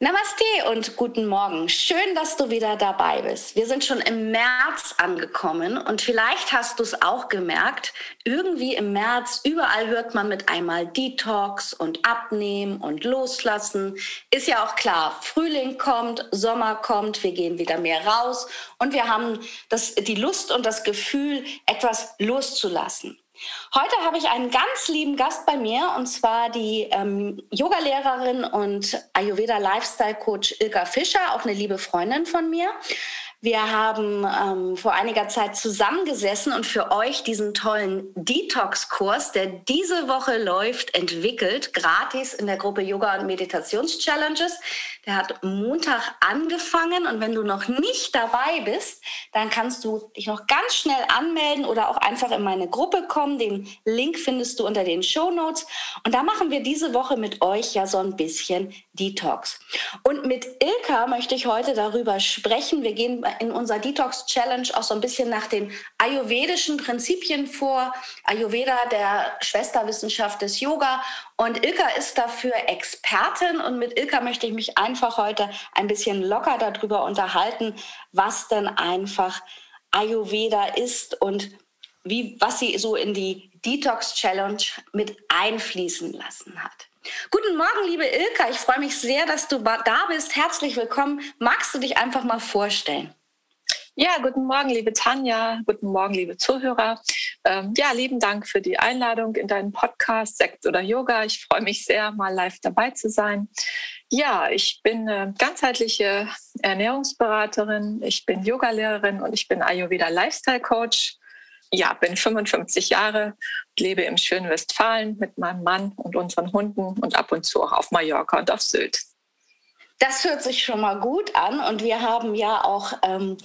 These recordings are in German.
Namaste und guten Morgen. Schön, dass du wieder dabei bist. Wir sind schon im März angekommen und vielleicht hast du es auch gemerkt, irgendwie im März, überall hört man mit einmal Detox und Abnehmen und Loslassen. Ist ja auch klar, Frühling kommt, Sommer kommt, wir gehen wieder mehr raus und wir haben das, die Lust und das Gefühl, etwas loszulassen. Heute habe ich einen ganz lieben Gast bei mir und zwar die ähm, Yogalehrerin und Ayurveda Lifestyle Coach Ilka Fischer, auch eine liebe Freundin von mir. Wir haben ähm, vor einiger Zeit zusammengesessen und für euch diesen tollen Detox-Kurs, der diese Woche läuft, entwickelt, gratis in der Gruppe Yoga und Meditations-Challenges. Der hat Montag angefangen und wenn du noch nicht dabei bist, dann kannst du dich noch ganz schnell anmelden oder auch einfach in meine Gruppe kommen. Den Link findest du unter den Show Notes. Und da machen wir diese Woche mit euch ja so ein bisschen Detox. Und mit Ilka möchte ich heute darüber sprechen. Wir gehen in unserer Detox Challenge auch so ein bisschen nach den ayurvedischen Prinzipien vor. Ayurveda, der Schwesterwissenschaft des Yoga. Und Ilka ist dafür Expertin. Und mit Ilka möchte ich mich einfach heute ein bisschen locker darüber unterhalten, was denn einfach Ayurveda ist und wie, was sie so in die Detox Challenge mit einfließen lassen hat. Guten Morgen, liebe Ilka. Ich freue mich sehr, dass du da bist. Herzlich willkommen. Magst du dich einfach mal vorstellen? Ja, guten Morgen, liebe Tanja. Guten Morgen, liebe Zuhörer. Ähm, ja, lieben Dank für die Einladung in deinen Podcast Sekt oder Yoga. Ich freue mich sehr, mal live dabei zu sein. Ja, ich bin eine ganzheitliche Ernährungsberaterin, ich bin Yogalehrerin und ich bin Ayurveda Lifestyle Coach. Ja, bin 55 Jahre, lebe im schönen Westfalen mit meinem Mann und unseren Hunden und ab und zu auch auf Mallorca und auf Sylt. Das hört sich schon mal gut an und wir haben ja auch ähm,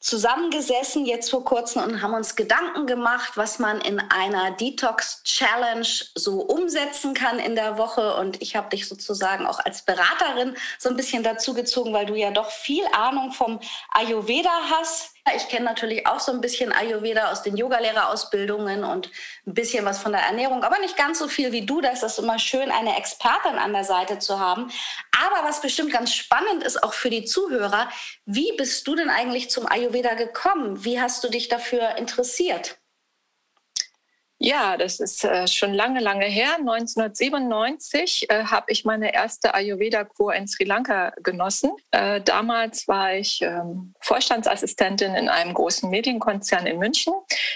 zusammengesessen jetzt vor kurzem und haben uns Gedanken gemacht, was man in einer Detox Challenge so umsetzen kann in der Woche. Und ich habe dich sozusagen auch als Beraterin so ein bisschen dazu gezogen, weil du ja doch viel Ahnung vom Ayurveda hast. Ich kenne natürlich auch so ein bisschen Ayurveda aus den Yogalehrerausbildungen und ein bisschen was von der Ernährung, aber nicht ganz so viel wie du. Da ist das immer schön, eine Expertin an der Seite zu haben. Aber was bestimmt ganz spannend ist, auch für die Zuhörer, wie bist du denn eigentlich zum Ayurveda gekommen? Wie hast du dich dafür interessiert? Ja, das ist äh, schon lange, lange her. 1997 äh, habe ich meine erste Ayurveda-Kur in Sri Lanka genossen. Äh, damals war ich ähm, Vorstandsassistentin in einem großen Medienkonzern in München.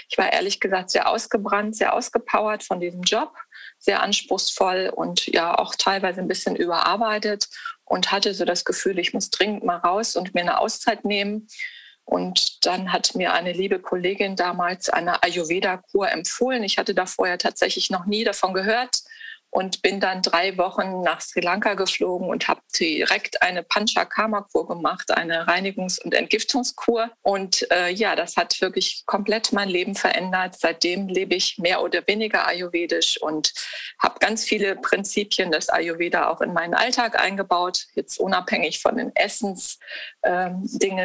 Ich war ehrlich gesagt sehr ausgebrannt, sehr ausgepowert von diesem Job, sehr anspruchsvoll und ja auch teilweise ein bisschen überarbeitet und hatte so das Gefühl, ich muss dringend mal raus und mir eine Auszeit nehmen. Und dann hat mir eine liebe Kollegin damals eine Ayurveda-Kur empfohlen. Ich hatte da vorher tatsächlich noch nie davon gehört und bin dann drei Wochen nach Sri Lanka geflogen und habe direkt eine Panchakarma-Kur gemacht, eine Reinigungs- und Entgiftungskur. Und äh, ja, das hat wirklich komplett mein Leben verändert. Seitdem lebe ich mehr oder weniger ayurvedisch und habe ganz viele Prinzipien des Ayurveda auch in meinen Alltag eingebaut, jetzt unabhängig von den Essensdingen,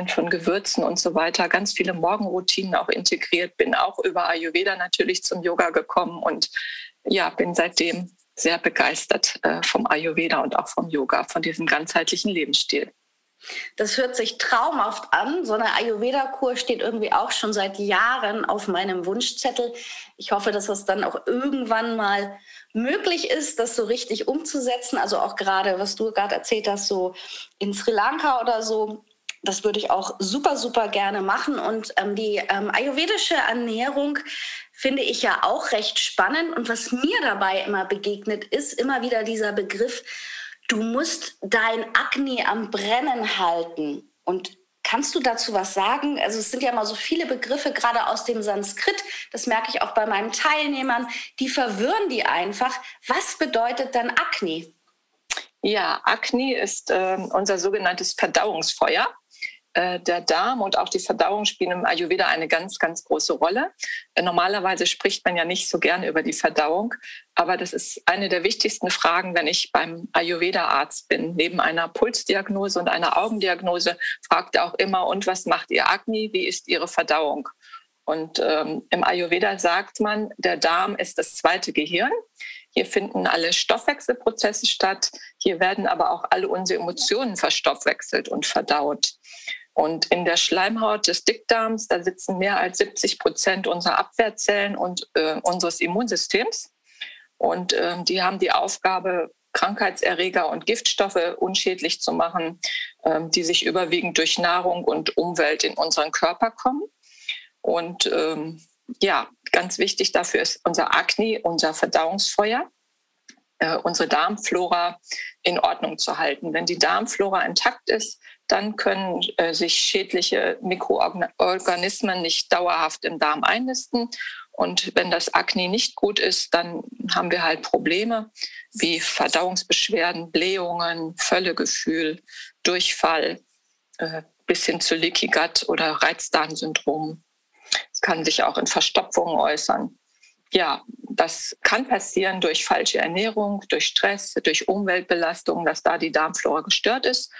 ähm, von Gewürzen und so weiter. Ganz viele Morgenroutinen auch integriert, bin auch über Ayurveda natürlich zum Yoga gekommen und ja, bin seitdem sehr begeistert äh, vom Ayurveda und auch vom Yoga, von diesem ganzheitlichen Lebensstil. Das hört sich traumhaft an. So eine Ayurveda-Kur steht irgendwie auch schon seit Jahren auf meinem Wunschzettel. Ich hoffe, dass es dann auch irgendwann mal möglich ist, das so richtig umzusetzen. Also auch gerade, was du gerade erzählt hast, so in Sri Lanka oder so. Das würde ich auch super, super gerne machen. Und ähm, die ähm, ayurvedische Ernährung finde ich ja auch recht spannend. Und was mir dabei immer begegnet, ist immer wieder dieser Begriff, du musst dein Akne am Brennen halten. Und Kannst du dazu was sagen? Also es sind ja mal so viele Begriffe, gerade aus dem Sanskrit, das merke ich auch bei meinen Teilnehmern, die verwirren die einfach. Was bedeutet dann Agni? Ja, Agni ist äh, unser sogenanntes Verdauungsfeuer. Äh, der Darm und auch die Verdauung spielen im Ayurveda eine ganz, ganz große Rolle. Äh, normalerweise spricht man ja nicht so gerne über die Verdauung, aber das ist eine der wichtigsten Fragen, wenn ich beim Ayurveda-Arzt bin. Neben einer Pulsdiagnose und einer Augendiagnose fragt er auch immer, und was macht Ihr Agni? Wie ist Ihre Verdauung? Und ähm, im Ayurveda sagt man, der Darm ist das zweite Gehirn. Hier finden alle Stoffwechselprozesse statt. Hier werden aber auch alle unsere Emotionen verstoffwechselt und verdaut. Und in der Schleimhaut des Dickdarms, da sitzen mehr als 70 Prozent unserer Abwehrzellen und äh, unseres Immunsystems. Und äh, die haben die Aufgabe, Krankheitserreger und Giftstoffe unschädlich zu machen, äh, die sich überwiegend durch Nahrung und Umwelt in unseren Körper kommen. Und ähm, ja, ganz wichtig dafür ist unser Akne, unser Verdauungsfeuer, äh, unsere Darmflora in Ordnung zu halten. Wenn die Darmflora intakt ist, dann können äh, sich schädliche Mikroorganismen nicht dauerhaft im Darm einnisten. Und wenn das Akne nicht gut ist, dann haben wir halt Probleme wie Verdauungsbeschwerden, Blähungen, Völlegefühl, Durchfall äh, bis hin zu Leaky Gut oder Reizdarmsyndrom. Es kann sich auch in Verstopfungen äußern. Ja, das kann passieren durch falsche Ernährung, durch Stress, durch Umweltbelastung, dass da die Darmflora gestört ist.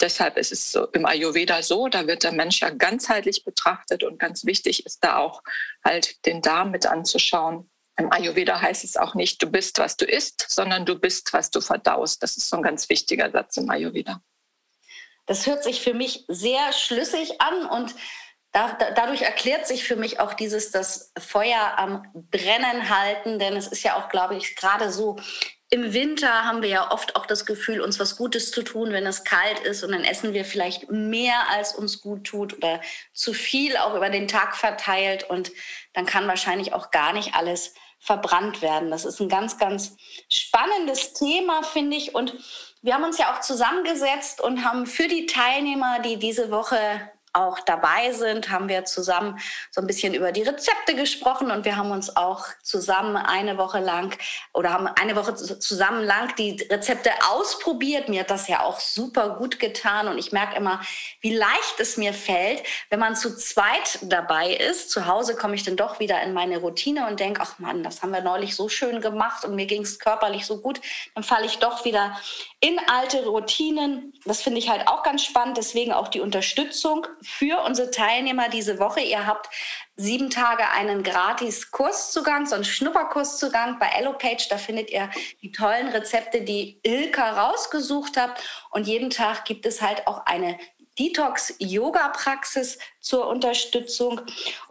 Deshalb ist es so, im Ayurveda so, da wird der Mensch ja ganzheitlich betrachtet und ganz wichtig ist da auch halt den Darm mit anzuschauen. Im Ayurveda heißt es auch nicht, du bist, was du isst, sondern du bist, was du verdaust. Das ist so ein ganz wichtiger Satz im Ayurveda. Das hört sich für mich sehr schlüssig an und da, da, dadurch erklärt sich für mich auch dieses das Feuer am Brennen halten, denn es ist ja auch, glaube ich, gerade so. Im Winter haben wir ja oft auch das Gefühl, uns was Gutes zu tun, wenn es kalt ist und dann essen wir vielleicht mehr, als uns gut tut oder zu viel auch über den Tag verteilt und dann kann wahrscheinlich auch gar nicht alles verbrannt werden. Das ist ein ganz, ganz spannendes Thema, finde ich. Und wir haben uns ja auch zusammengesetzt und haben für die Teilnehmer, die diese Woche auch dabei sind, haben wir zusammen so ein bisschen über die Rezepte gesprochen und wir haben uns auch zusammen eine Woche lang oder haben eine Woche zusammen lang die Rezepte ausprobiert. Mir hat das ja auch super gut getan und ich merke immer, wie leicht es mir fällt, wenn man zu zweit dabei ist. Zu Hause komme ich dann doch wieder in meine Routine und denke, ach Mann, das haben wir neulich so schön gemacht und mir ging es körperlich so gut. Dann falle ich doch wieder in alte Routinen. Das finde ich halt auch ganz spannend. Deswegen auch die Unterstützung für unsere Teilnehmer diese Woche. Ihr habt sieben Tage einen gratis Kurszugang, so einen Schnupperkurszugang bei EloPage. Da findet ihr die tollen Rezepte, die Ilka rausgesucht hat. Und jeden Tag gibt es halt auch eine Detox-Yoga-Praxis zur Unterstützung.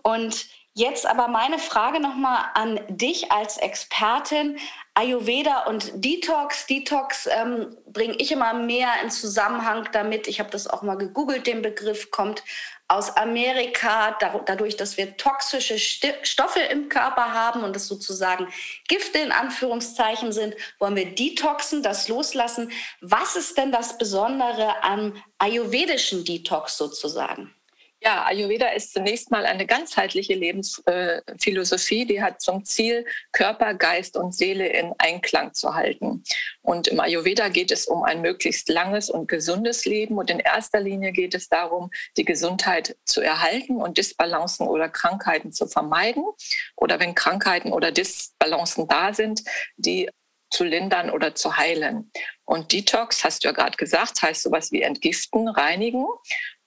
Und Jetzt aber meine Frage nochmal an dich als Expertin. Ayurveda und Detox. Detox ähm, bringe ich immer mehr in Zusammenhang damit. Ich habe das auch mal gegoogelt, den Begriff kommt aus Amerika, dadurch, dass wir toxische Stoffe im Körper haben und das sozusagen Gifte in Anführungszeichen sind, wollen wir detoxen, das loslassen. Was ist denn das Besondere am ayurvedischen Detox sozusagen? Ja, Ayurveda ist zunächst mal eine ganzheitliche Lebensphilosophie, die hat zum Ziel, Körper, Geist und Seele in Einklang zu halten. Und im Ayurveda geht es um ein möglichst langes und gesundes Leben. Und in erster Linie geht es darum, die Gesundheit zu erhalten und Disbalancen oder Krankheiten zu vermeiden. Oder wenn Krankheiten oder Disbalancen da sind, die zu lindern oder zu heilen. Und Detox, hast du ja gerade gesagt, heißt sowas wie entgiften, reinigen.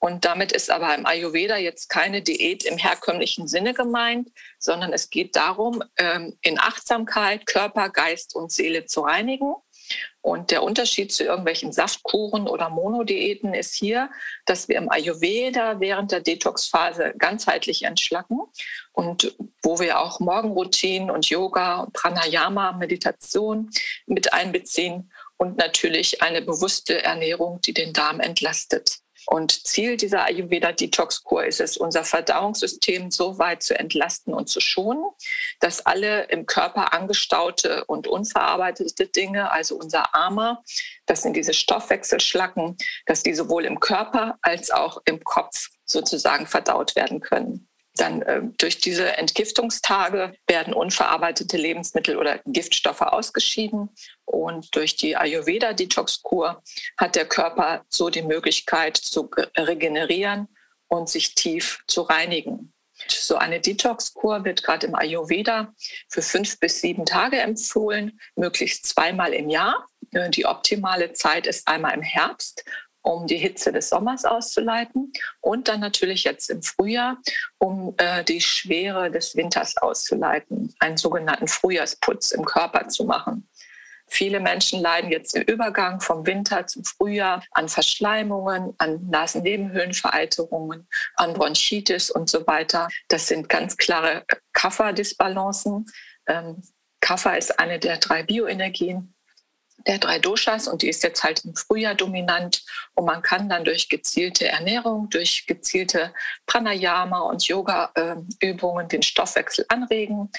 Und damit ist aber im Ayurveda jetzt keine Diät im herkömmlichen Sinne gemeint, sondern es geht darum, ähm, in Achtsamkeit Körper, Geist und Seele zu reinigen. Und der Unterschied zu irgendwelchen Saftkuren oder Monodiäten ist hier, dass wir im Ayurveda während der Detox-Phase ganzheitlich entschlacken und wo wir auch Morgenroutinen und Yoga, Pranayama, Meditation mit einbeziehen und natürlich eine bewusste Ernährung, die den Darm entlastet. Und Ziel dieser Ayurveda-Detox-Kur ist es, unser Verdauungssystem so weit zu entlasten und zu schonen, dass alle im Körper angestaute und unverarbeitete Dinge, also unser Armer, das sind diese Stoffwechselschlacken, dass die sowohl im Körper als auch im Kopf sozusagen verdaut werden können. Dann äh, durch diese Entgiftungstage werden unverarbeitete Lebensmittel oder Giftstoffe ausgeschieden. Und durch die Ayurveda-Detox-Kur hat der Körper so die Möglichkeit zu regenerieren und sich tief zu reinigen. So eine Detox-Kur wird gerade im Ayurveda für fünf bis sieben Tage empfohlen, möglichst zweimal im Jahr. Äh, die optimale Zeit ist einmal im Herbst um die Hitze des Sommers auszuleiten und dann natürlich jetzt im Frühjahr, um äh, die Schwere des Winters auszuleiten, einen sogenannten Frühjahrsputz im Körper zu machen. Viele Menschen leiden jetzt im Übergang vom Winter zum Frühjahr an Verschleimungen, an Nasennebenhöhlenvereiterungen, an Bronchitis und so weiter. Das sind ganz klare Kapha-Disbalancen. Ähm, Kapha ist eine der drei Bioenergien, der drei Doshas und die ist jetzt halt im Frühjahr dominant und man kann dann durch gezielte Ernährung, durch gezielte Pranayama und Yoga-Übungen den Stoffwechsel anregen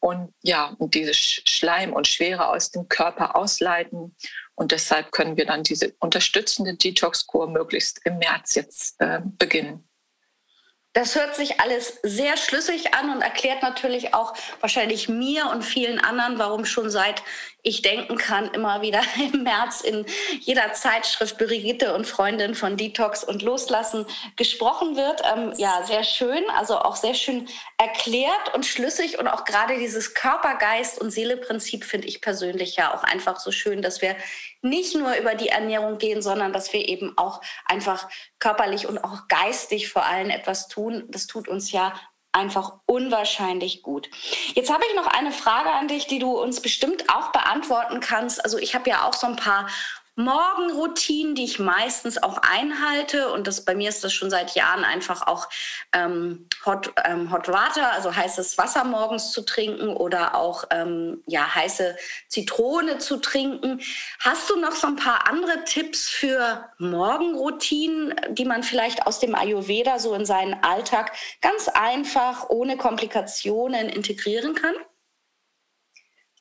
und ja, und diese Schleim und Schwere aus dem Körper ausleiten. Und deshalb können wir dann diese unterstützende Detox-Kur möglichst im März jetzt äh, beginnen. Das hört sich alles sehr schlüssig an und erklärt natürlich auch wahrscheinlich mir und vielen anderen, warum schon seit ich denken kann, immer wieder im März in jeder Zeitschrift Brigitte und Freundin von Detox und Loslassen gesprochen wird. Ähm, ja, sehr schön, also auch sehr schön erklärt und schlüssig und auch gerade dieses Körper, Geist und Seele-Prinzip finde ich persönlich ja auch einfach so schön, dass wir nicht nur über die Ernährung gehen, sondern dass wir eben auch einfach körperlich und auch geistig vor allem etwas tun. Das tut uns ja einfach unwahrscheinlich gut. Jetzt habe ich noch eine Frage an dich, die du uns bestimmt auch beantworten kannst. Also ich habe ja auch so ein paar Morgenroutinen, die ich meistens auch einhalte. Und das bei mir ist das schon seit Jahren einfach auch ähm, Hot, ähm, Hot Water, also heißes Wasser morgens zu trinken oder auch ähm, ja, heiße Zitrone zu trinken. Hast du noch so ein paar andere Tipps für Morgenroutinen, die man vielleicht aus dem Ayurveda so in seinen Alltag ganz einfach, ohne Komplikationen integrieren kann?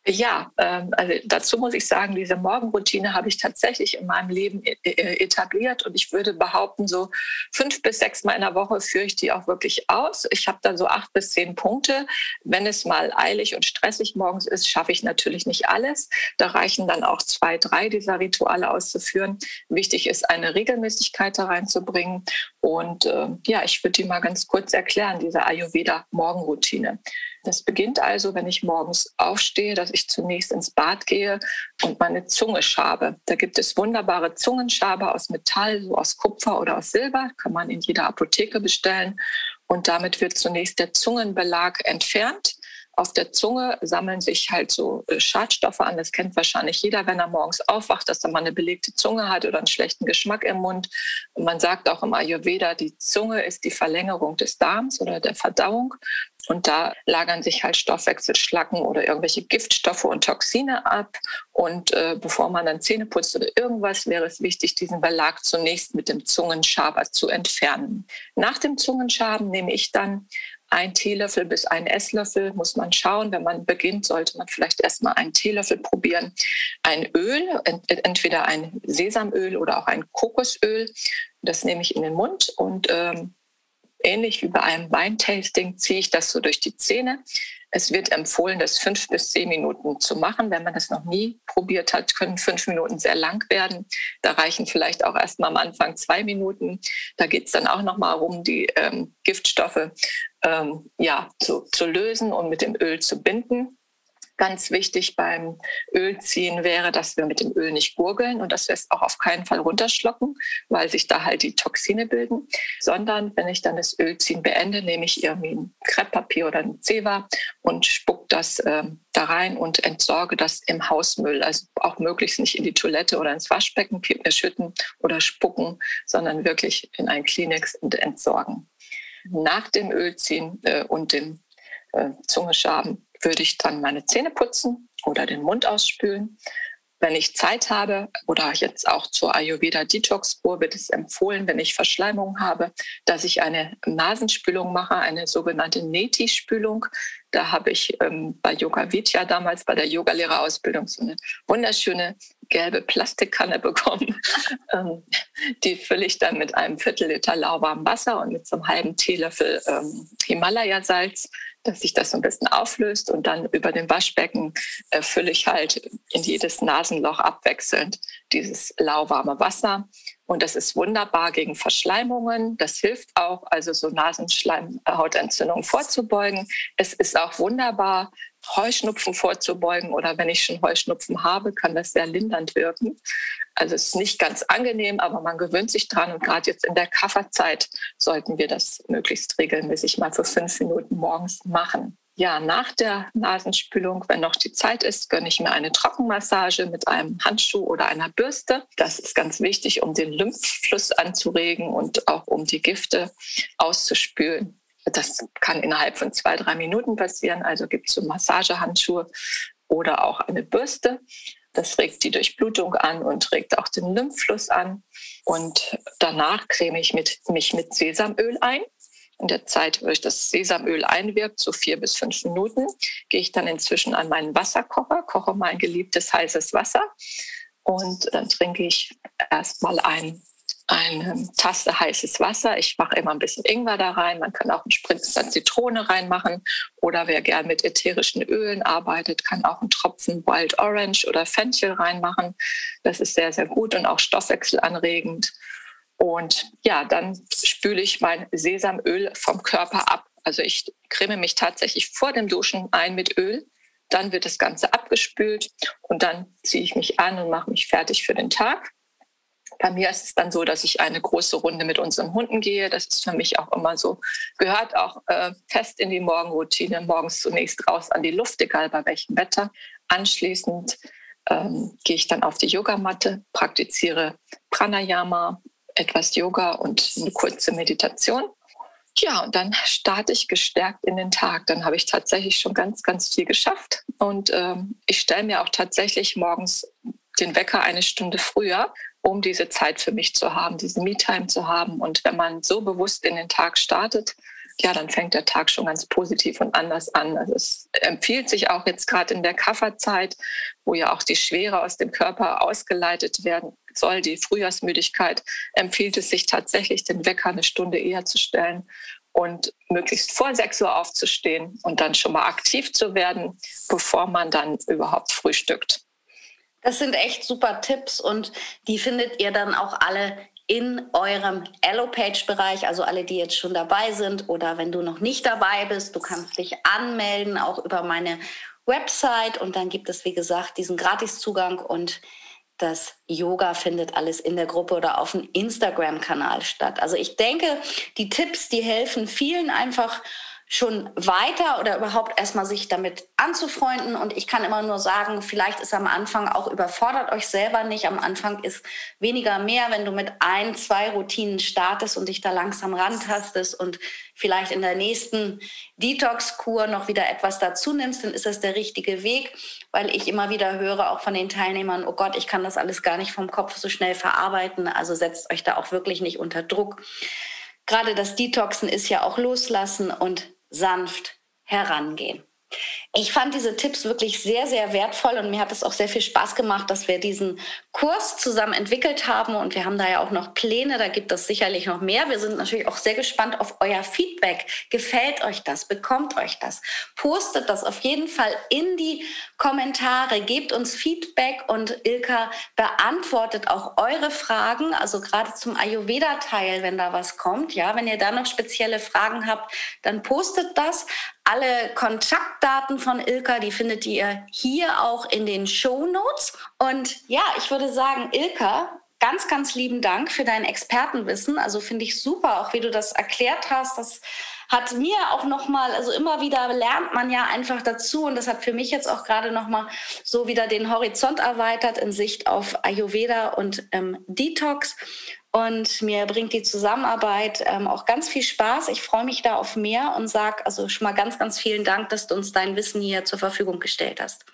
Ja, ähm, also dazu muss ich sagen, diese Morgenroutine habe ich tatsächlich in meinem Leben e, etabliert und ich würde behaupten, so fünf bis sechs Mal in der Woche führe ich die auch wirklich aus. Ich habe da so acht bis zehn Punkte. Wenn es mal eilig und stressig morgens ist, schaffe ich natürlich nicht alles. Da reichen dann auch zwei, drei dieser Rituale auszuführen. Wichtig ist, eine Regelmäßigkeit da reinzubringen. Und äh, ja, ich würde die mal ganz kurz erklären, diese Ayurveda-Morgenroutine. Das beginnt also, wenn ich morgens aufstehe, dass ich zunächst ins Bad gehe und meine Zunge schabe. Da gibt es wunderbare Zungenschaber aus Metall, so aus Kupfer oder aus Silber, kann man in jeder Apotheke bestellen. Und damit wird zunächst der Zungenbelag entfernt auf der Zunge sammeln sich halt so äh, Schadstoffe an. Das kennt wahrscheinlich jeder, wenn er morgens aufwacht, dass er mal eine belegte Zunge hat oder einen schlechten Geschmack im Mund. Und man sagt auch im Ayurveda, die Zunge ist die Verlängerung des Darms oder der Verdauung. Und da lagern sich halt Stoffwechselschlacken oder irgendwelche Giftstoffe und Toxine ab. Und äh, bevor man dann Zähne putzt oder irgendwas, wäre es wichtig, diesen Belag zunächst mit dem Zungenschaber zu entfernen. Nach dem Zungenschaben nehme ich dann ein Teelöffel bis ein Esslöffel muss man schauen. Wenn man beginnt, sollte man vielleicht erstmal einen Teelöffel probieren. Ein Öl, entweder ein Sesamöl oder auch ein Kokosöl. Das nehme ich in den Mund und ähm, ähnlich wie bei einem Weintasting ziehe ich das so durch die Zähne. Es wird empfohlen, das fünf bis zehn Minuten zu machen. Wenn man das noch nie probiert hat, können fünf Minuten sehr lang werden. Da reichen vielleicht auch erst mal am Anfang zwei Minuten. Da geht es dann auch noch mal um die ähm, Giftstoffe ähm, ja, zu, zu lösen und mit dem Öl zu binden. Ganz wichtig beim Ölziehen wäre, dass wir mit dem Öl nicht gurgeln und dass wir es auch auf keinen Fall runterschlucken, weil sich da halt die Toxine bilden, sondern wenn ich dann das Ölziehen beende, nehme ich irgendwie ein Krepppapier oder ein Zewa und spuck das äh, da rein und entsorge das im Hausmüll. Also auch möglichst nicht in die Toilette oder ins Waschbecken schütten oder spucken, sondern wirklich in ein Kleenex und entsorgen. Nach dem Ölziehen äh, und dem äh, Zungeschaben würde ich dann meine Zähne putzen oder den Mund ausspülen. Wenn ich Zeit habe oder jetzt auch zur Ayurveda Detox Kur wird es empfohlen, wenn ich Verschleimung habe, dass ich eine Nasenspülung mache, eine sogenannte Neti-Spülung. Da habe ich ähm, bei Yoga Vidya damals bei der Yogalehrerausbildung so eine wunderschöne gelbe Plastikkanne bekommen. ähm, die fülle ich dann mit einem Viertel Liter lauwarmem Wasser und mit so einem halben Teelöffel ähm, Himalaya-Salz dass sich das so ein bisschen auflöst und dann über dem Waschbecken äh, fülle ich halt in jedes Nasenloch abwechselnd dieses lauwarme Wasser. Und das ist wunderbar gegen Verschleimungen. Das hilft auch, also so Nasenschleimhautentzündungen vorzubeugen. Es ist auch wunderbar, Heuschnupfen vorzubeugen oder wenn ich schon Heuschnupfen habe, kann das sehr lindernd wirken. Also es ist nicht ganz angenehm, aber man gewöhnt sich dran und gerade jetzt in der Kafferzeit sollten wir das möglichst regelmäßig mal für fünf Minuten morgens machen. Ja, nach der Nasenspülung, wenn noch die Zeit ist, gönne ich mir eine Trockenmassage mit einem Handschuh oder einer Bürste. Das ist ganz wichtig, um den Lymphfluss anzuregen und auch um die Gifte auszuspülen. Das kann innerhalb von zwei, drei Minuten passieren. Also gibt es so Massagehandschuhe oder auch eine Bürste. Das regt die Durchblutung an und regt auch den Lymphfluss an. Und danach creme ich mit, mich mit Sesamöl ein. In der Zeit, wo ich das Sesamöl einwirkt, so vier bis fünf Minuten, gehe ich dann inzwischen an meinen Wasserkocher, koche mein geliebtes heißes Wasser und dann trinke ich erstmal ein eine Tasse heißes Wasser. Ich mache immer ein bisschen Ingwer da rein. Man kann auch einen Spritzer Zitrone reinmachen. Oder wer gern mit ätherischen Ölen arbeitet, kann auch einen Tropfen Wild Orange oder Fenchel reinmachen. Das ist sehr, sehr gut und auch stoffwechselanregend. Und ja, dann spüle ich mein Sesamöl vom Körper ab. Also ich creme mich tatsächlich vor dem Duschen ein mit Öl. Dann wird das Ganze abgespült und dann ziehe ich mich an und mache mich fertig für den Tag. Bei mir ist es dann so, dass ich eine große Runde mit unseren Hunden gehe. Das ist für mich auch immer so, gehört auch äh, fest in die Morgenroutine. Morgens zunächst raus an die Luft, egal bei welchem Wetter. Anschließend ähm, gehe ich dann auf die Yogamatte, praktiziere Pranayama, etwas Yoga und eine kurze Meditation. Ja, und dann starte ich gestärkt in den Tag. Dann habe ich tatsächlich schon ganz, ganz viel geschafft. Und ähm, ich stelle mir auch tatsächlich morgens den Wecker eine Stunde früher, um diese Zeit für mich zu haben, diese Me-Time zu haben. Und wenn man so bewusst in den Tag startet, ja, dann fängt der Tag schon ganz positiv und anders an. Also es empfiehlt sich auch jetzt gerade in der Kafferzeit, wo ja auch die Schwere aus dem Körper ausgeleitet werden soll, die Frühjahrsmüdigkeit, empfiehlt es sich tatsächlich, den Wecker eine Stunde eher zu stellen und möglichst vor 6 Uhr aufzustehen und dann schon mal aktiv zu werden, bevor man dann überhaupt frühstückt. Das sind echt super Tipps und die findet ihr dann auch alle in eurem Allopage-Bereich, also alle, die jetzt schon dabei sind oder wenn du noch nicht dabei bist, du kannst dich anmelden, auch über meine Website und dann gibt es, wie gesagt, diesen Gratiszugang und das Yoga findet alles in der Gruppe oder auf dem Instagram-Kanal statt. Also ich denke, die Tipps, die helfen vielen einfach schon weiter oder überhaupt erstmal sich damit anzufreunden. Und ich kann immer nur sagen, vielleicht ist am Anfang auch überfordert euch selber nicht. Am Anfang ist weniger mehr, wenn du mit ein, zwei Routinen startest und dich da langsam rantastest und vielleicht in der nächsten Detox-Kur noch wieder etwas dazu nimmst, dann ist das der richtige Weg, weil ich immer wieder höre, auch von den Teilnehmern, oh Gott, ich kann das alles gar nicht vom Kopf so schnell verarbeiten. Also setzt euch da auch wirklich nicht unter Druck. Gerade das Detoxen ist ja auch loslassen und sanft herangehen. Ich fand diese Tipps wirklich sehr, sehr wertvoll und mir hat es auch sehr viel Spaß gemacht, dass wir diesen Kurs zusammen entwickelt haben und wir haben da ja auch noch Pläne, da gibt es sicherlich noch mehr. Wir sind natürlich auch sehr gespannt auf euer Feedback. Gefällt euch das? Bekommt euch das? Postet das auf jeden Fall in die Kommentare, gebt uns Feedback und Ilka beantwortet auch eure Fragen, also gerade zum Ayurveda-Teil, wenn da was kommt. Ja, wenn ihr da noch spezielle Fragen habt, dann postet das. Alle Kontaktdaten von Ilka, die findet ihr hier auch in den Show Notes. Und ja, ich würde sagen, Ilka, ganz, ganz lieben Dank für dein Expertenwissen. Also finde ich super, auch wie du das erklärt hast. Das hat mir auch nochmal, also immer wieder lernt man ja einfach dazu und das hat für mich jetzt auch gerade nochmal so wieder den Horizont erweitert in Sicht auf Ayurveda und ähm, Detox. Und mir bringt die Zusammenarbeit ähm, auch ganz viel Spaß. Ich freue mich da auf mehr und sage also schon mal ganz, ganz vielen Dank, dass du uns dein Wissen hier zur Verfügung gestellt hast.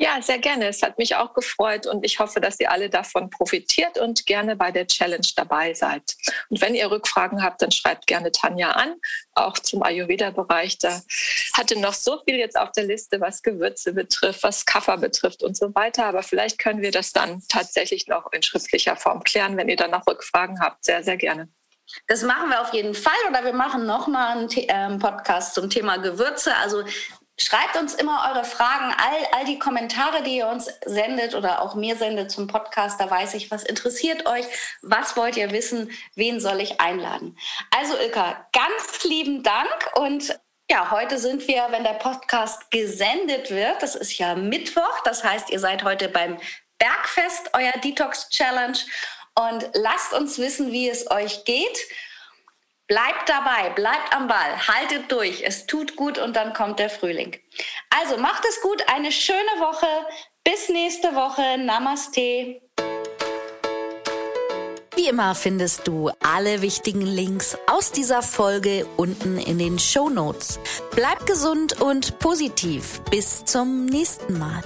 Ja, sehr gerne. Es hat mich auch gefreut und ich hoffe, dass ihr alle davon profitiert und gerne bei der Challenge dabei seid. Und wenn ihr Rückfragen habt, dann schreibt gerne Tanja an, auch zum Ayurveda-Bereich. Da hatte noch so viel jetzt auf der Liste, was Gewürze betrifft, was Kaffer betrifft und so weiter. Aber vielleicht können wir das dann tatsächlich noch in schriftlicher Form klären, wenn ihr dann noch Rückfragen habt. Sehr, sehr gerne. Das machen wir auf jeden Fall oder wir machen nochmal einen ähm, Podcast zum Thema Gewürze. Also Schreibt uns immer eure Fragen, all, all die Kommentare, die ihr uns sendet oder auch mir sendet zum Podcast. Da weiß ich, was interessiert euch, was wollt ihr wissen, wen soll ich einladen. Also Ilka, ganz lieben Dank und ja, heute sind wir, wenn der Podcast gesendet wird, das ist ja Mittwoch, das heißt, ihr seid heute beim Bergfest, euer Detox Challenge und lasst uns wissen, wie es euch geht. Bleibt dabei, bleibt am Ball, haltet durch. Es tut gut und dann kommt der Frühling. Also macht es gut, eine schöne Woche. Bis nächste Woche. Namaste. Wie immer findest du alle wichtigen Links aus dieser Folge unten in den Show Notes. Bleib gesund und positiv. Bis zum nächsten Mal.